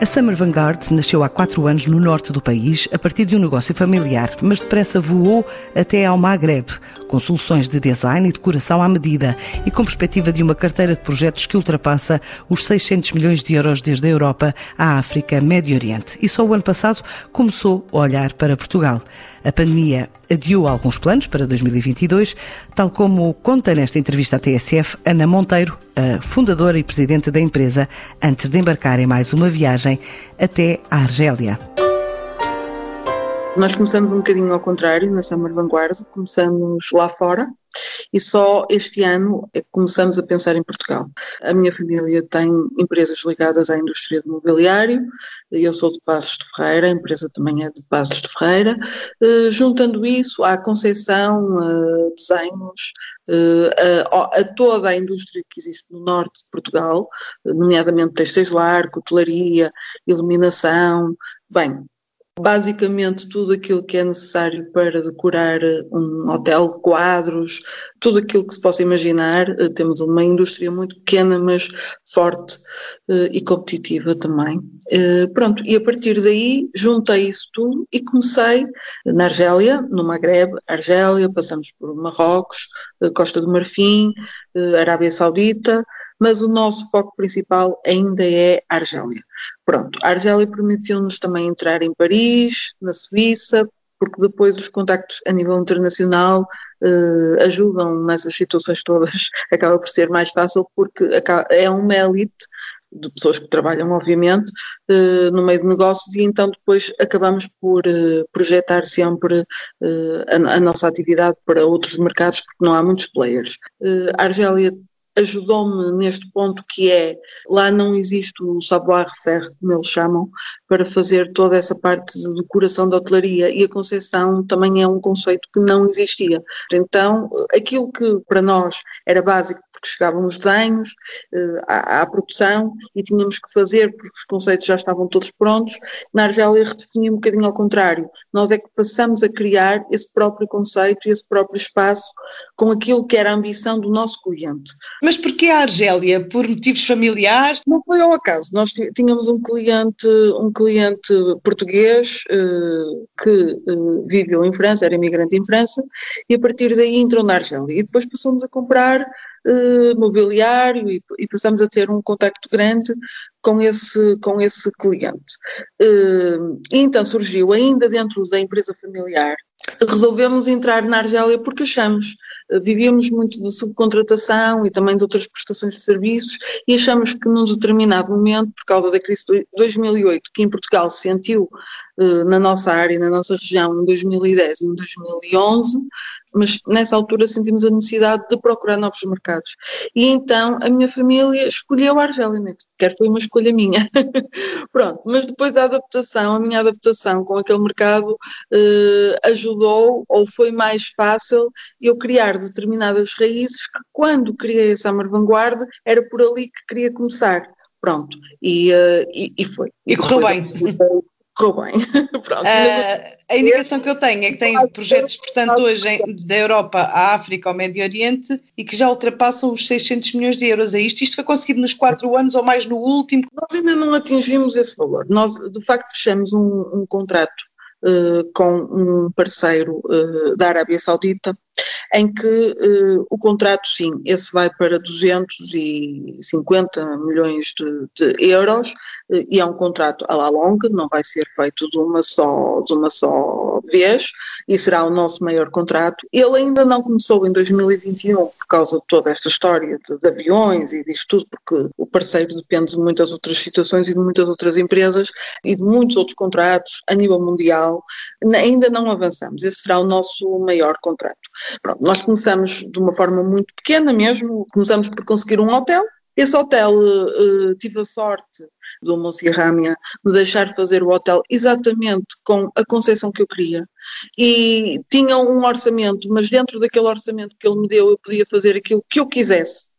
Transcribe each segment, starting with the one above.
A Summer Vanguard nasceu há quatro anos no norte do país, a partir de um negócio familiar, mas depressa voou até ao Maghreb, com soluções de design e decoração à medida e com perspectiva de uma carteira de projetos que ultrapassa os 600 milhões de euros desde a Europa à África, Médio Oriente. E só o ano passado começou a olhar para Portugal. A pandemia adiou alguns planos para 2022, tal como conta nesta entrevista à TSF Ana Monteiro, a fundadora e presidente da empresa, antes de embarcar em mais uma viagem até a Argélia. Nós começamos um bocadinho ao contrário, na Summer Vanguard, começamos lá fora, e só este ano é que começamos a pensar em Portugal. A minha família tem empresas ligadas à indústria do mobiliário, eu sou de Passos de Ferreira, a empresa também é de Passos de Ferreira. Uh, juntando isso à concepção, uh, desenhos, uh, a, a, toda a indústria que existe no norte de Portugal, nomeadamente textos lar, cutelaria, iluminação, bem, basicamente tudo aquilo que é necessário para decorar um hotel, quadros, tudo aquilo que se possa imaginar. Eh, temos uma indústria muito pequena, mas forte eh, e competitiva também. Eh, pronto, e a partir daí juntei isso tudo e comecei na Argélia, no Maghreb, Argélia, passamos por Marrocos, Costa do Marfim, Arábia Saudita, mas o nosso foco principal ainda é a Argélia. Pronto, a Argélia permitiu-nos também entrar em Paris, na Suíça, porque depois os contactos a nível internacional eh, ajudam nessas situações todas, acaba por ser mais fácil porque é uma elite de pessoas que trabalham, obviamente, eh, no meio de negócios e então depois acabamos por eh, projetar sempre a, a, nossa atividade para outros mercados porque não há muitos players. a Argélia ajudou-me neste ponto que é, lá não existe o savoir-faire, como eles chamam, para fazer toda essa parte de decoração da hotelaria e a concessão também é um conceito que não existia. Então, aquilo que para nós era básico, porque chegavam os desenhos uh, à, à, produção e tínhamos que fazer porque os conceitos já estavam todos prontos, na Argélia redefinia um bocadinho ao contrário. Nós é que passamos a criar esse próprio conceito e esse próprio espaço com aquilo que era a ambição do nosso cliente. Mas porquê a Argélia? Por motivos familiares? Não foi ao acaso. Nós tínhamos um cliente, um cliente português uh, que uh, viveu em França, era imigrante em França, e a partir daí entrou na Argélia. E depois passamos a comprar uh, mobiliário e, e, passamos a ter um contacto grande com esse, com esse cliente. Uh, e então surgiu, ainda dentro da empresa familiar, resolvemos entrar na Argélia porque achamos, uh, vivíamos muito de subcontratação e também de outras prestações de serviços e achamos que num determinado momento, por causa da crise de 2008, que em Portugal se sentiu uh, na nossa área, na nossa região, em 2010 e em 2011, mas nessa altura sentimos a necessidade de procurar novos mercados. E então a minha família escolheu a Argélia, né? quer foi uma escolha minha. Pronto, mas depois a adaptação, a minha adaptação com aquele mercado eh, ajudou ou foi mais fácil eu criar determinadas raízes que quando criei a Summer Vanguard era por ali que queria começar. Pronto, e, uh, e, e, foi. E correu bem correu bem. Pronto. Uh, a indicação que eu tenho é que tem projetos, portanto, hoje em, da Europa à África ao Médio Oriente e que já ultrapassam os 600 milhões de euros. É isto? Isto foi conseguido nos quatro anos ou mais no último? Nós ainda não atingimos esse valor. Nós, de facto, fechamos um, um contrato uh, com um parceiro uh, da Arábia Saudita em que uh, o contrato, sim, esse vai para 250 milhões de, de euros uh, e é um contrato à la longa, não vai ser feito de uma só, de uma só vez e será o nosso maior contrato. Ele ainda não começou em 2021 por causa de toda esta história de, de aviões e disto tudo, porque o parceiro depende de muitas outras situações e de muitas outras empresas e de muitos outros contratos a nível mundial. Ainda não avançamos, esse será o nosso maior contrato. Pronto, nós começamos de uma forma muito pequena mesmo, começamos por conseguir um hotel. Esse hotel, uh, tive a sorte do Monsi Râmia me deixar fazer o hotel exatamente com a concepção que eu queria. E tinha um orçamento, mas dentro daquele orçamento que ele me deu, eu podia fazer aquilo que eu quisesse.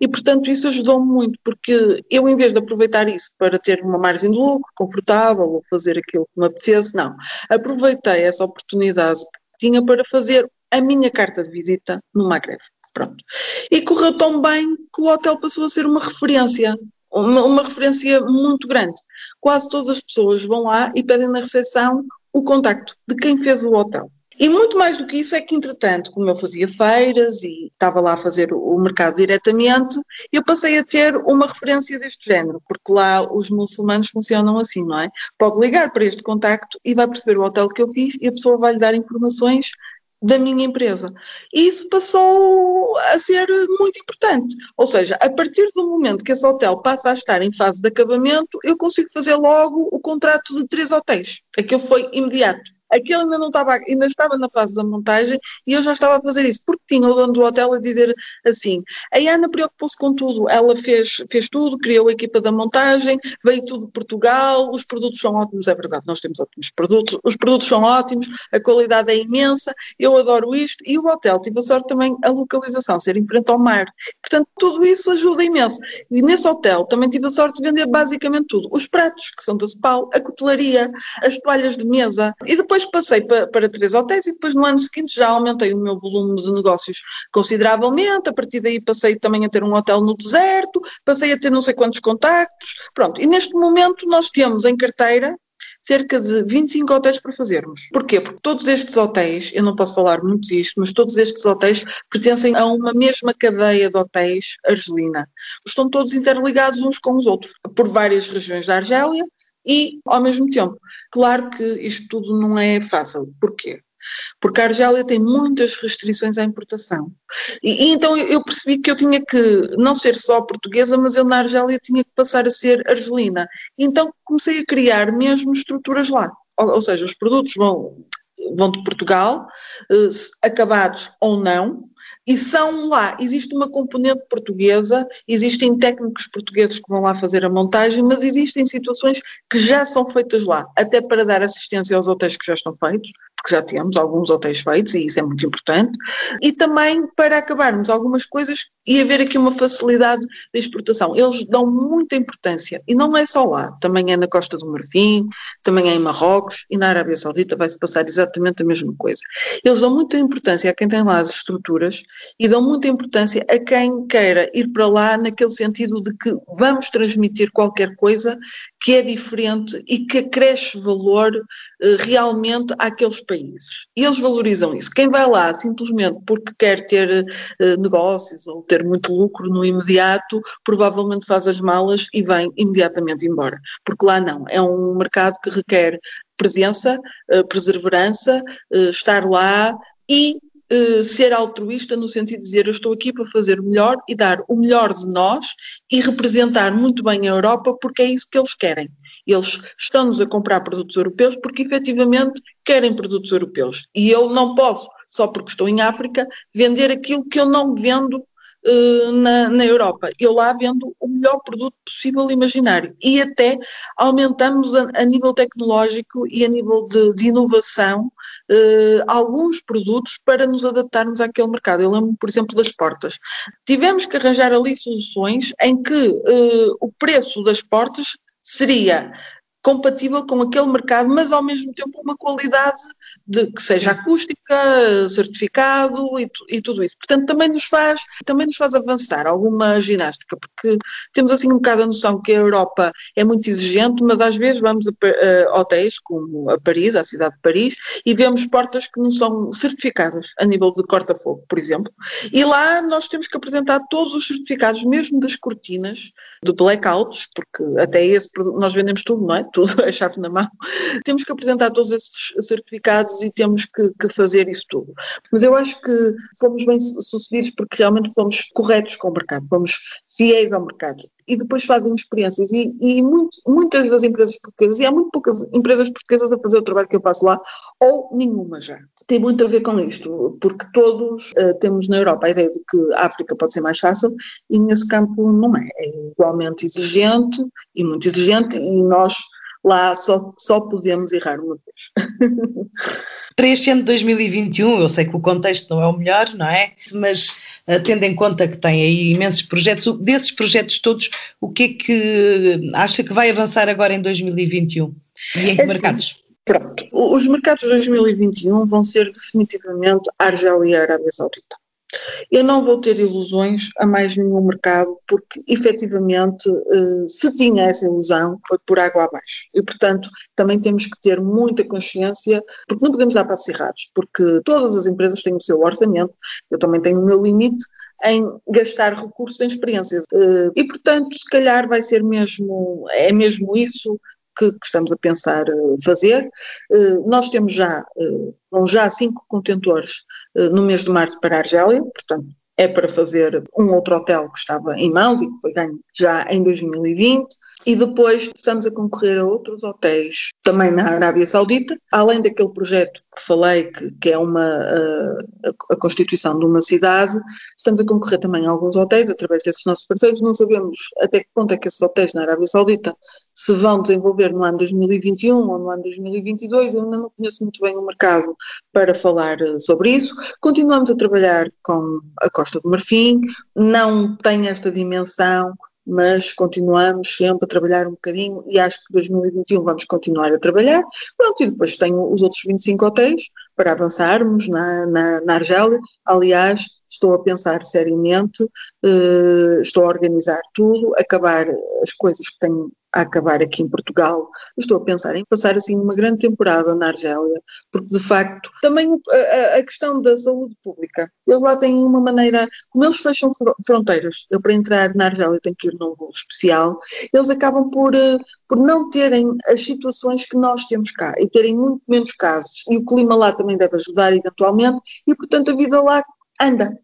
E, portanto, isso ajudou-me muito, porque eu, em vez de aproveitar isso para ter uma margem de lucro confortável ou fazer aquilo que me apetecesse, não. Aproveitei essa oportunidade que tinha para fazer a minha carta de visita no Maghreb. Pronto. E correu tão bem que o hotel passou a ser uma referência, uma, uma referência muito grande. quase todas as pessoas vão lá e pedem na recepção o contacto de quem fez o hotel. E muito mais do que isso é que, entretanto, como eu fazia feiras e estava lá a fazer o mercado diretamente, eu passei a ter uma referência deste género, porque lá os muçulmanos funcionam assim, não é? Pode ligar para este contacto e vai perceber o hotel que eu fiz e a pessoa vai lhe dar informações da minha empresa. E isso passou a ser muito importante. Ou seja, a partir do momento que esse hotel passa a estar em fase de acabamento, eu consigo fazer logo o contrato de três hotéis. Aquilo foi imediato. Aquele ainda não estava, ainda estava na fase da montagem e eu já estava a fazer isso, porque tinha o dono do hotel a dizer assim, a Ana preocupou-se com tudo, ela fez, fez tudo, criou a equipa da montagem, veio tudo de Portugal, os produtos são ótimos, é verdade, nós temos ótimos produtos, os produtos são ótimos, a qualidade é imensa, eu adoro isto, e o hotel tive a sorte também a localização, ser em frente ao mar, portanto tudo isso ajuda imenso, e nesse hotel também tive a sorte de vender basicamente tudo, os pratos, que são da Cepal, a cutelaria, as toalhas de mesa, e depois depois passei para, para três hotéis e depois no ano seguinte já aumentei o meu volume de negócios consideravelmente. A partir daí passei também a ter um hotel no deserto, passei a ter não sei quantos contactos. Pronto, e neste momento nós temos em carteira cerca de 25 hotéis para fazermos. Porquê? Porque todos estes hotéis, eu não posso falar muito disto, mas todos estes hotéis pertencem a uma mesma cadeia de hotéis argelina. Estão todos interligados uns com os outros, por várias regiões da Argélia, e, ao mesmo tempo, claro que isto tudo não é fácil. Porquê? Porque a Argélia tem muitas restrições à importação. E, e, então eu percebi que eu tinha que não ser só portuguesa, mas eu na Argélia tinha que passar a ser argelina. Então comecei a criar mesmo estruturas lá. Ou, ou seja, os produtos vão, vão de Portugal, eh, acabados ou não, e são lá, existe uma componente portuguesa, existem técnicos portugueses que vão lá fazer a montagem, mas existem situações que já são feitas lá, até para dar assistência aos hotéis que já estão feitos, porque já temos alguns hotéis feitos e isso é muito importante, e também para acabarmos algumas coisas e haver aqui uma facilidade de exportação. Eles dão muita importância e não é só lá, também é na Costa do Marfim, também é em Marrocos e na Arábia Saudita vai-se passar exatamente a mesma coisa. Eles dão muita importância a quem tem lá as estruturas e dão muita importância a quem queira ir para lá naquele sentido de que vamos transmitir qualquer coisa que é diferente e que acresce valor uh, realmente àqueles países. E eles valorizam isso. Quem vai lá simplesmente porque quer ter uh, negócios ou ter muito lucro no imediato, provavelmente faz as malas e vem imediatamente embora. Porque lá não. É um mercado que requer presença, uh, perseverança, estar lá e Uh, ser altruísta no sentido de dizer eu estou aqui para fazer melhor e dar o melhor de nós e representar muito bem a Europa porque é isso que eles querem. Eles estão-nos a comprar produtos europeus porque efetivamente querem produtos europeus. E eu não posso, só porque estou em África, vender aquilo que eu não vendo uh, na, na Europa. Eu lá vendo o melhor produto possível imaginário. E até aumentamos a, a nível tecnológico e a nível de, de inovação uh, alguns produtos para nos adaptarmos àquele mercado. Eu lembro, por exemplo, das portas. Tivemos que arranjar ali soluções em que uh, o preço das portas seria compatível com aquele mercado, mas ao mesmo tempo uma qualidade de que seja acústica, certificado e, e, tudo isso. Portanto, também nos faz, também nos faz avançar alguma ginástica, porque temos assim um bocado a noção que a Europa é muito exigente, mas às vezes vamos a, a hotéis como a Paris, a cidade de Paris, e vemos portas que não são certificadas a nível de corta-fogo, por exemplo. E lá nós temos que apresentar todos os certificados, mesmo das cortinas, de blackouts, porque até esse nós vendemos tudo, não é? Tudo é chave na mão. Temos que apresentar todos esses certificados e temos que, que fazer isso tudo. Mas eu acho que fomos bem sucedidos porque realmente fomos corretos com o mercado, fomos fiéis ao mercado e depois fazem experiências. E, e muito, muitas das empresas portuguesas, e há muito poucas empresas portuguesas a fazer o trabalho que eu faço lá, ou nenhuma já. Tem muito a ver com isto, porque todos uh, temos na Europa a ideia de que a África pode ser mais fácil e nesse campo não é. É igualmente exigente e muito exigente e nós lá só, só podemos errar uma vez. De 2021, eu sei que o contexto não é o melhor, não é? Mas uh, tendo em conta que tem aí imensos projetos, desses projetos todos, o que é que acha que vai avançar agora em 2021? E em que é mercados? Pronto, os mercados de 2021 vão ser definitivamente a Argélia e Arábia Saudita. Eu não vou ter ilusões a mais nenhum mercado, porque efetivamente, eh, se tinha essa ilusão, foi por água abaixo. E, portanto, também temos que ter muita consciência, porque não podemos dar passos errados, porque todas as empresas têm o seu orçamento, eu também tenho o meu limite em gastar recursos em experiências. Eh, e, portanto, se calhar vai ser mesmo, é mesmo isso que, que estamos a pensar eh, fazer. Nós temos já, vão já cinco contentores no mês de março para a Argélia, portanto, é para fazer um outro hotel que estava em mãos e que foi ganho já em 2020. E depois estamos a concorrer a outros hotéis também na Arábia Saudita, além daquele projeto que falei, que, que é uma, a, a, constituição de uma cidade, estamos a concorrer também a alguns hotéis através desses nossos parceiros. Não sabemos até que ponto é que esses hotéis na Arábia Saudita se vão desenvolver no ano 2021 ou no ano 2022. Eu ainda não conheço muito bem o mercado para falar eh, sobre isso. Continuamos a trabalhar com a Costa do Marfim, não tem esta dimensão mas continuamos sempre a trabalhar um bocadinho e acho que 2021 vamos continuar a trabalhar. Pronto, e depois tenho os outros 25 hotéis para avançarmos na, na, na Argélia. Aliás, estou a pensar seriamente, uh, estou a organizar tudo, acabar as coisas que tenho a acabar aqui em Portugal. Estou a pensar em passar assim uma grande temporada na Argélia, porque de facto também a, a questão da saúde pública, eles lá têm uma maneira, como eles fecham fronteiras, eu para entrar na Argélia tenho que ir num voo especial, eles acabam por, eh, por não terem as situações que nós temos cá e terem muito menos casos. E o clima lá também deve ajudar eventualmente e portanto a vida lá anda.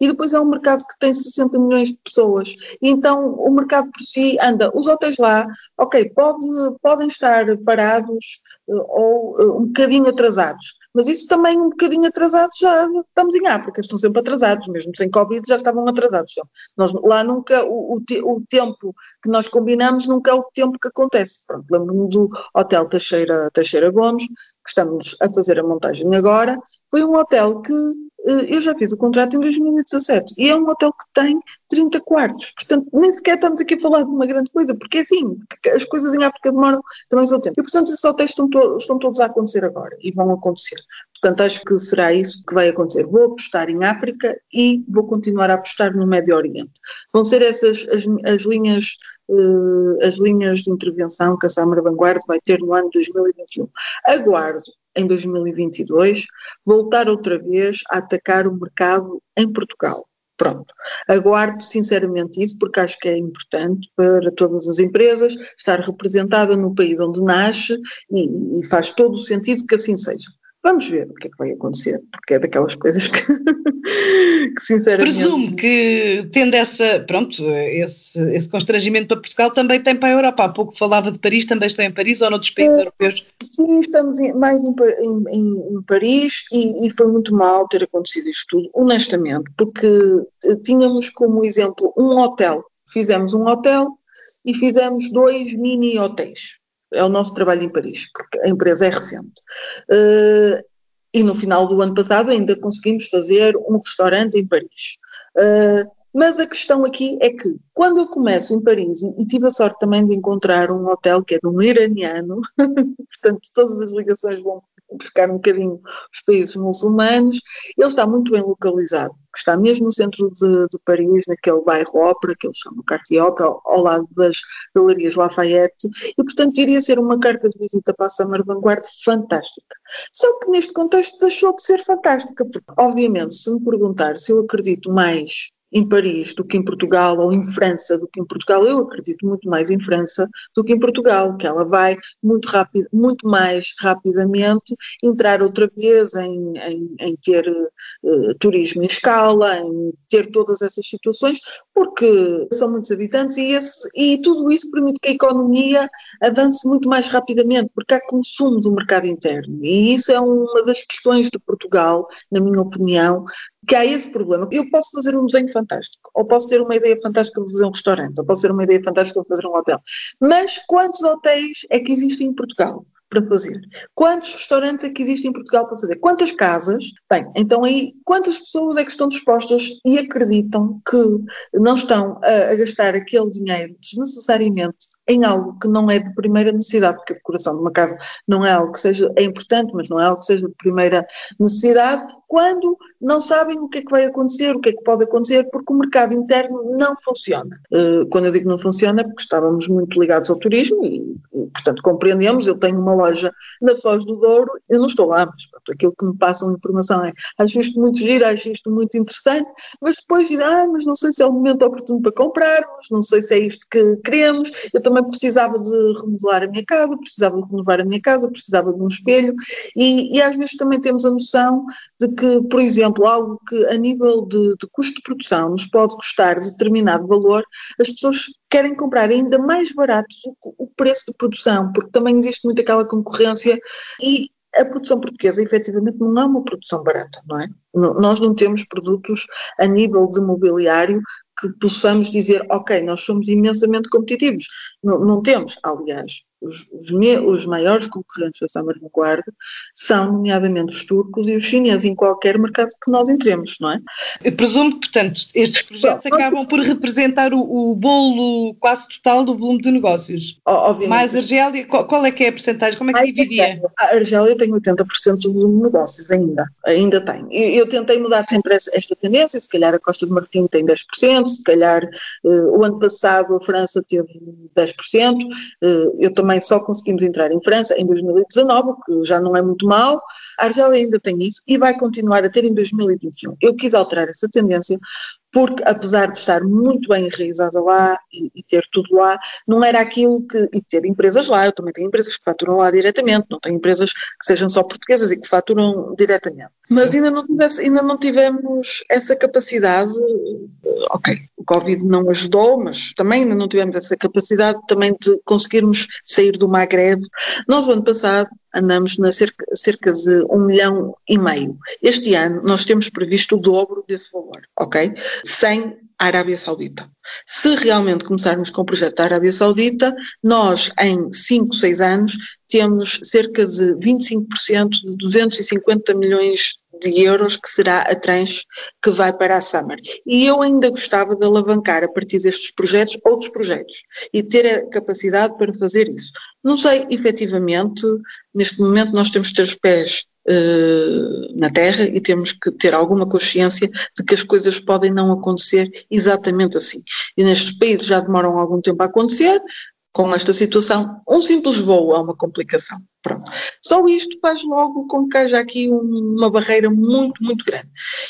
E depois é um mercado que tem 60 milhões de pessoas. E então o mercado por si anda. Os hotéis lá, ok, pode, podem estar parados uh, ou uh, um bocadinho atrasados. Mas isso também um bocadinho atrasados já estamos em África, estão sempre atrasados, mesmo sem Covid já estavam atrasados. Nós, lá nunca, o, o, o, tempo que nós combinamos nunca é o tempo que acontece. lembro-me do Hotel Teixeira, Teixeira Gomes, que estamos a fazer a montagem agora, foi um hotel que eh, eu já fiz o contrato em 2017 e é um hotel que tem 30 quartos. Portanto, nem sequer estamos aqui a falar de uma grande coisa, porque é assim, as coisas em África demoram também seu tempo. E, portanto, esses hotéis estão, to estão todos a acontecer agora e vão acontecer. Portanto, acho que será isso que vai acontecer. Vou apostar em África e vou continuar a apostar no Médio Oriente. Vão ser essas as, as linhas uh, as linhas de intervenção que a Summer Vanguard vai ter no ano 2021. Aguardo em 2022, voltar outra vez a atacar o mercado em Portugal. Pronto. Aguardo sinceramente isso, porque acho que é importante para todas as empresas estar representada no país onde nasce e, e faz todo o sentido que assim seja. Vamos ver o que é que vai acontecer, porque é daquelas coisas que, que sinceramente. Presumo que, tendo essa, pronto, esse, esse constrangimento para Portugal, também tem para a Europa. Há pouco falava de Paris, também estão em Paris ou noutros países é, europeus? Sim, estamos mais em, em, em Paris e, e, foi muito mal ter acontecido isto tudo, honestamente, porque eh, tínhamos como exemplo um hotel. Fizemos um hotel e fizemos dois mini hotéis é o nosso trabalho em Paris, porque a empresa é recente. Uh, e no final do ano passado ainda conseguimos fazer um restaurante em Paris. Uh, mas a questão aqui é que, quando eu começo em Paris, e tive a sorte também de encontrar um hotel que é de um iraniano, portanto, todas as ligações vão buscar um bocadinho os países muçulmanos, ele está muito bem localizado, está mesmo no centro de, de Paris, naquele bairro Ópera, que eles chamam Cartier Ópera, ao lado das galerias Lafayette, e portanto iria ser uma carta de visita para a Summer Vanguard fantástica. Só que neste contexto deixou de ser fantástica, porque obviamente se me perguntar se eu acredito mais em Paris do que em Portugal, ou em França do que em Portugal. Eu acredito muito mais em França do que em Portugal, que ela vai muito rápido, muito mais rapidamente entrar outra vez em, em, em ter uh, turismo em escala, em ter todas essas situações, porque são muitos habitantes e, esse, e tudo isso permite que a economia avance muito mais rapidamente, porque há consumo do mercado interno. E isso é uma das questões de Portugal, na minha opinião, que há esse problema. Eu posso fazer um desenho fantástico, ou posso ter uma ideia fantástica de fazer um restaurante, ou posso ter uma ideia fantástica de fazer um hotel. Mas quantos hotéis é que existem em Portugal? para fazer? Quantos restaurantes é que existem em Portugal para fazer? Quantas casas? Bem, então aí, quantas pessoas é que estão dispostas e acreditam que não estão a, a gastar aquele dinheiro desnecessariamente em algo que não é de primeira necessidade, porque a decoração de uma casa não é algo que seja, é importante, mas não é algo que seja de primeira necessidade, quando não sabem o que é que vai acontecer, o que é que pode acontecer, porque o mercado interno não funciona. Uh, quando eu digo não funciona, é porque estávamos muito ligados ao turismo e, portanto, compreendemos. Eu tenho uma loja na Foz do Douro, eu não estou lá, mas pronto, aquilo que me passam informação é acho isto muito giro, acho isto muito interessante, mas depois ah, mas não sei se é o momento oportuno para comprarmos, não sei se é isto que queremos. Eu também precisava de remodelar a minha casa, precisava de renovar a minha casa, precisava de um espelho e, e às vezes também temos a noção de que, por exemplo, algo que a nível de, de custo de produção nos pode custar determinado valor, as pessoas querem comprar ainda mais baratos o, o preço de produção, porque também existe muito aquela concorrência e a produção portuguesa efetivamente não é uma produção barata, não é? Nós não temos produtos a nível de mobiliário que possamos dizer, ok, nós somos imensamente competitivos. Não, não temos, aliás, os, os, os, maiores concorrentes da Summer Vanguard são, nomeadamente, os turcos e os chineses, em qualquer mercado que nós entremos, não é? Eu presumo que, portanto, estes projetos Bom, acabam por representar o, o, bolo quase total do volume de negócios. Obviamente. Mais Argélia, qual, qual, é que é a porcentagem? Como é que dividia? A Argélia tem 80% do volume de negócios, ainda. Ainda tem. Eu, eu tentei mudar sempre esta tendência, se calhar a Costa do Marfim tem 10%, se calhar uh, o ano passado a França teve 10%, uh, eh, eu também só conseguimos entrar em França em 2019, o que já não é muito mal. A Argélia ainda tem isso e vai continuar a ter em 2021. Eu quis alterar essa tendência porque apesar de estar muito bem enraizada lá e, e, ter tudo lá, não era aquilo que, e ter empresas lá, eu também tenho empresas que faturam lá diretamente, não tenho empresas que sejam só portuguesas e que faturam diretamente. Mas ainda não, tivesse, ainda não tivemos essa capacidade, ok, o Covid não ajudou, mas também ainda não tivemos essa capacidade também de conseguirmos sair do Maghreb. Nós, o ano passado, andamos na cerca, cerca de um milhão e meio. Este ano, nós temos previsto o dobro desse valor, ok? Sem a Arábia Saudita. Se realmente começarmos com o projeto da Arábia Saudita, nós, em 5, 6 anos, temos cerca de 25% de 250 milhões de euros que será a tranche que vai para a Summer. E eu ainda gostava de alavancar a partir destes projetos outros projetos e ter a capacidade para fazer isso. Não sei, efetivamente, neste momento nós temos que ter os pés uh, na terra e temos que ter alguma consciência de que as coisas podem não acontecer exatamente assim. E nestes países já demoram algum tempo a acontecer, com esta situação, um simples voo é uma complicação. Pronto. Só isto faz logo com que haja aqui um, uma barreira muito, muito grande.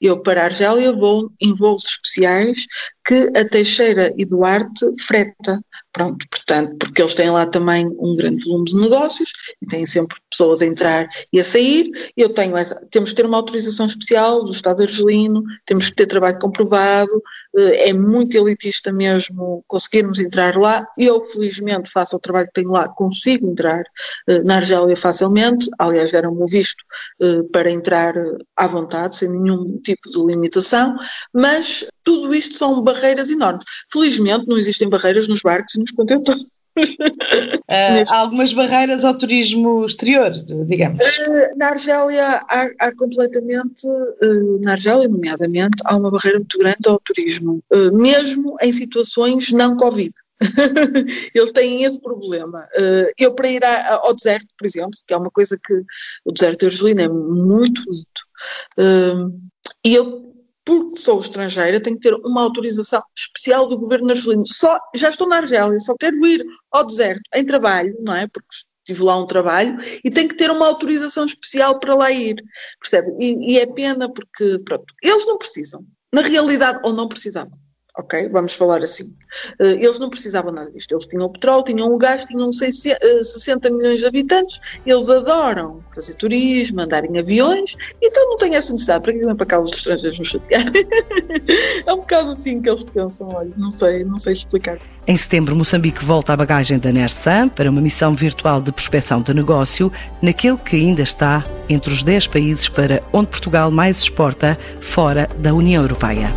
Eu, para a Argélia, vou em voos especiais que a Teixeira e Duarte freta. Pronto, portanto, porque eles têm lá também um grande volume de negócios e têm sempre pessoas a entrar e a sair. Eu tenho essa, temos que ter uma autorização especial do Estado argelino, temos que ter trabalho comprovado, eh, é muito elitista mesmo conseguirmos entrar lá. Eu, felizmente, faço o trabalho que tenho lá, consigo entrar eh, na Argélia facilmente, aliás, deram-me o visto eh, para entrar à vontade, sem nenhum tipo de limitação, mas tudo isto são barreiras enormes. Felizmente não existem barreiras nos barcos e nos contentores. Uh, há algumas barreiras ao turismo exterior, digamos. Uh, na Argélia há, há completamente, uh, na Argélia nomeadamente, há uma barreira muito grande ao turismo, mesmo em situações não Covid. Eles têm esse problema. eu para ir ao deserto, por exemplo, que é uma coisa que o deserto argelino é muito bonito, e eu porque sou estrangeira, tenho que ter uma autorização especial do governo argelino. Só, já estou na Argélia, só quero ir ao deserto em trabalho, não é? Porque tive lá um trabalho e tenho que ter uma autorização especial para lá ir, percebe? E, e é pena porque, pronto, eles não precisam. Na realidade, ou não precisavam ok? Vamos falar assim. Uh, eles não precisavam nada disto. Eles tinham petróleo, tinham o gás, tinham 60 eh, milhões de habitantes. Eles adoram fazer turismo, andar em aviões, então não têm essa necessidade. Para que vêm para cá os estrangeiros nos chatear? é um bocado assim que eles pensam, olha, não sei, não sei explicar. Em setembro, Moçambique volta à bagagem da NERSAM para uma missão virtual de prospecção de negócio naquele que ainda está entre os 10 países para onde Portugal mais exporta fora da União Europeia.